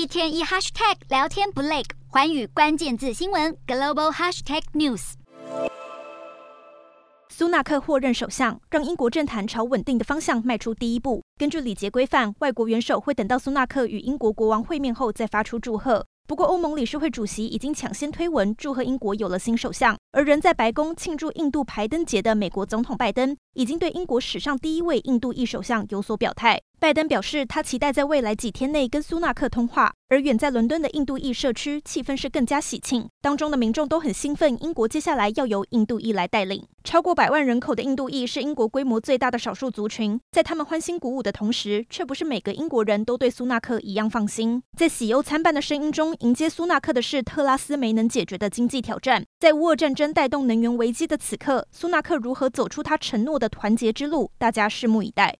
一天一 hashtag 聊天不累，寰宇关键字新闻 global hashtag news。苏纳克获任首相，让英国政坛朝稳定的方向迈出第一步。根据礼节规范，外国元首会等到苏纳克与英国国王会面后再发出祝贺。不过，欧盟理事会主席已经抢先推文祝贺英国有了新首相。而人在白宫庆祝印度排灯节的美国总统拜登，已经对英国史上第一位印度裔首相有所表态。拜登表示，他期待在未来几天内跟苏纳克通话。而远在伦敦的印度裔社区气氛是更加喜庆，当中的民众都很兴奋，英国接下来要由印度裔来带领。超过百万人口的印度裔是英国规模最大的少数族群，在他们欢欣鼓舞的同时，却不是每个英国人都对苏纳克一样放心。在喜忧参半的声音中，迎接苏纳克的是特拉斯没能解决的经济挑战。在乌俄战争带动能源危机的此刻，苏纳克如何走出他承诺的团结之路，大家拭目以待。